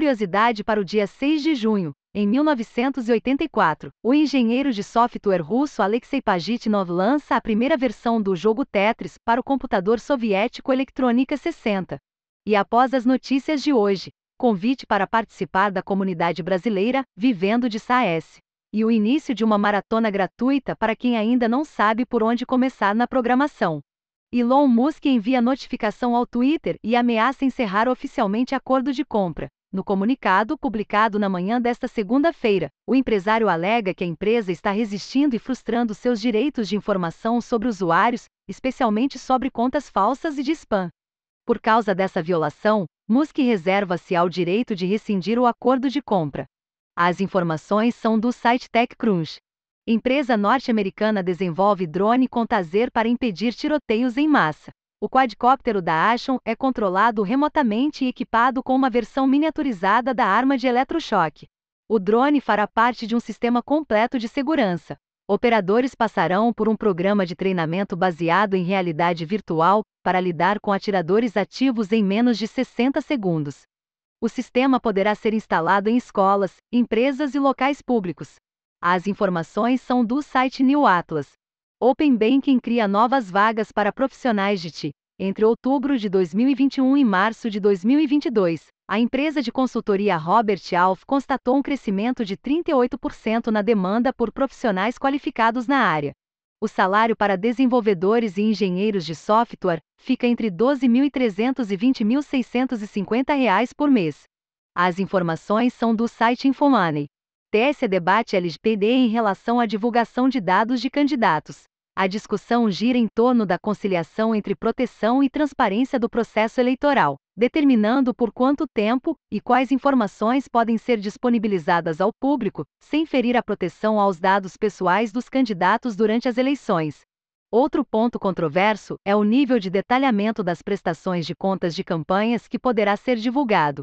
curiosidade para o dia 6 de junho, em 1984, o engenheiro de software russo Alexei Pajitnov lança a primeira versão do jogo Tetris para o computador soviético Elektronika 60. E após as notícias de hoje, convite para participar da comunidade brasileira Vivendo de SAES. E o início de uma maratona gratuita para quem ainda não sabe por onde começar na programação. Elon Musk envia notificação ao Twitter e ameaça encerrar oficialmente acordo de compra. No comunicado publicado na manhã desta segunda-feira, o empresário alega que a empresa está resistindo e frustrando seus direitos de informação sobre usuários, especialmente sobre contas falsas e de spam. Por causa dessa violação, Musk reserva-se ao direito de rescindir o acordo de compra. As informações são do site TechCrunch. Empresa norte-americana desenvolve drone com taser para impedir tiroteios em massa. O quadcóptero da Ashon é controlado remotamente e equipado com uma versão miniaturizada da arma de eletrochoque. O drone fará parte de um sistema completo de segurança. Operadores passarão por um programa de treinamento baseado em realidade virtual para lidar com atiradores ativos em menos de 60 segundos. O sistema poderá ser instalado em escolas, empresas e locais públicos. As informações são do site New Atlas. Open Banking cria novas vagas para profissionais de TI. Entre outubro de 2021 e março de 2022, a empresa de consultoria Robert Alf constatou um crescimento de 38% na demanda por profissionais qualificados na área. O salário para desenvolvedores e engenheiros de software fica entre R$ 12.300 e R$ 20.650 por mês. As informações são do site Infomoney. TSE debate LGPD em relação à divulgação de dados de candidatos. A discussão gira em torno da conciliação entre proteção e transparência do processo eleitoral, determinando por quanto tempo e quais informações podem ser disponibilizadas ao público, sem ferir a proteção aos dados pessoais dos candidatos durante as eleições. Outro ponto controverso é o nível de detalhamento das prestações de contas de campanhas que poderá ser divulgado.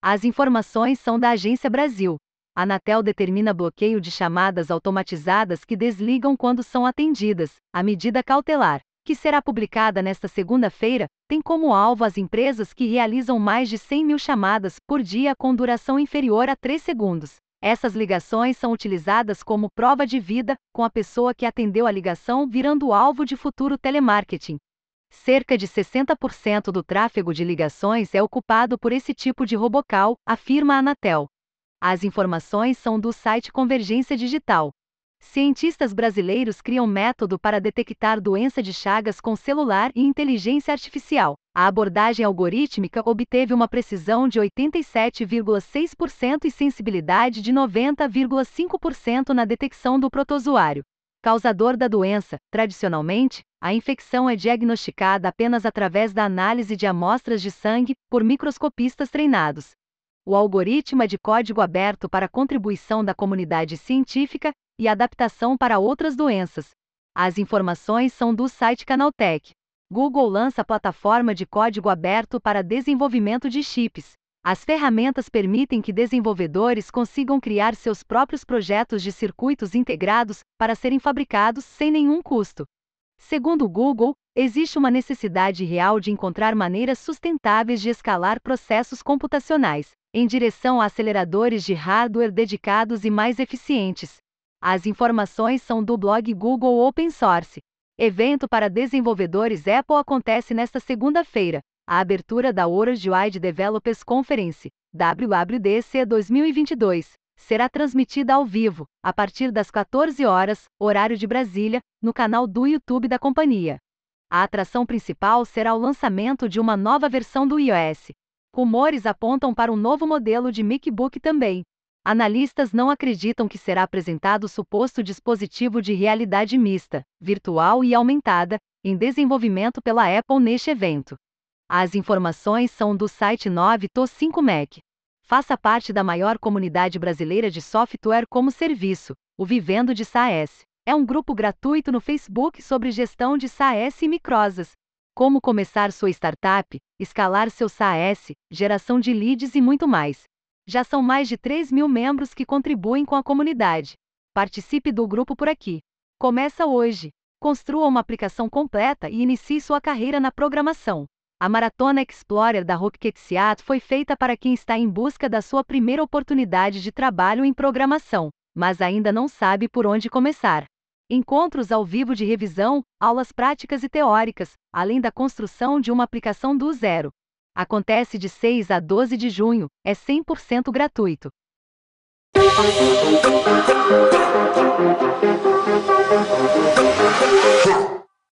As informações são da Agência Brasil, Anatel determina bloqueio de chamadas automatizadas que desligam quando são atendidas. A medida cautelar, que será publicada nesta segunda-feira, tem como alvo as empresas que realizam mais de 100 mil chamadas por dia com duração inferior a 3 segundos. Essas ligações são utilizadas como prova de vida, com a pessoa que atendeu a ligação virando alvo de futuro telemarketing. Cerca de 60% do tráfego de ligações é ocupado por esse tipo de robocal, afirma a Anatel. As informações são do site Convergência Digital. Cientistas brasileiros criam método para detectar doença de Chagas com celular e inteligência artificial. A abordagem algorítmica obteve uma precisão de 87,6% e sensibilidade de 90,5% na detecção do protozoário. Causador da doença, tradicionalmente, a infecção é diagnosticada apenas através da análise de amostras de sangue por microscopistas treinados. O algoritmo é de código aberto para contribuição da comunidade científica e adaptação para outras doenças. As informações são do site Canaltech. Google lança plataforma de código aberto para desenvolvimento de chips. As ferramentas permitem que desenvolvedores consigam criar seus próprios projetos de circuitos integrados para serem fabricados sem nenhum custo. Segundo o Google, existe uma necessidade real de encontrar maneiras sustentáveis de escalar processos computacionais, em direção a aceleradores de hardware dedicados e mais eficientes. As informações são do blog Google Open Source. Evento para desenvolvedores Apple acontece nesta segunda-feira. A abertura da Worldwide Developers Conference, WWDC 2022, será transmitida ao vivo, a partir das 14 horas, horário de Brasília, no canal do YouTube da companhia. A atração principal será o lançamento de uma nova versão do iOS, Rumores apontam para um novo modelo de MacBook também. Analistas não acreditam que será apresentado o suposto dispositivo de realidade mista, virtual e aumentada, em desenvolvimento pela Apple neste evento. As informações são do site 9to5mac. Faça parte da maior comunidade brasileira de software como serviço, o Vivendo de SaaS. É um grupo gratuito no Facebook sobre gestão de SaaS e microsas, como começar sua startup, escalar seu SaaS, geração de leads e muito mais. Já são mais de 3 mil membros que contribuem com a comunidade. Participe do grupo por aqui. Começa hoje. Construa uma aplicação completa e inicie sua carreira na programação. A Maratona Explorer da Rokketsiat foi feita para quem está em busca da sua primeira oportunidade de trabalho em programação, mas ainda não sabe por onde começar. Encontros ao vivo de revisão, aulas práticas e teóricas, além da construção de uma aplicação do zero. Acontece de 6 a 12 de junho, é 100% gratuito.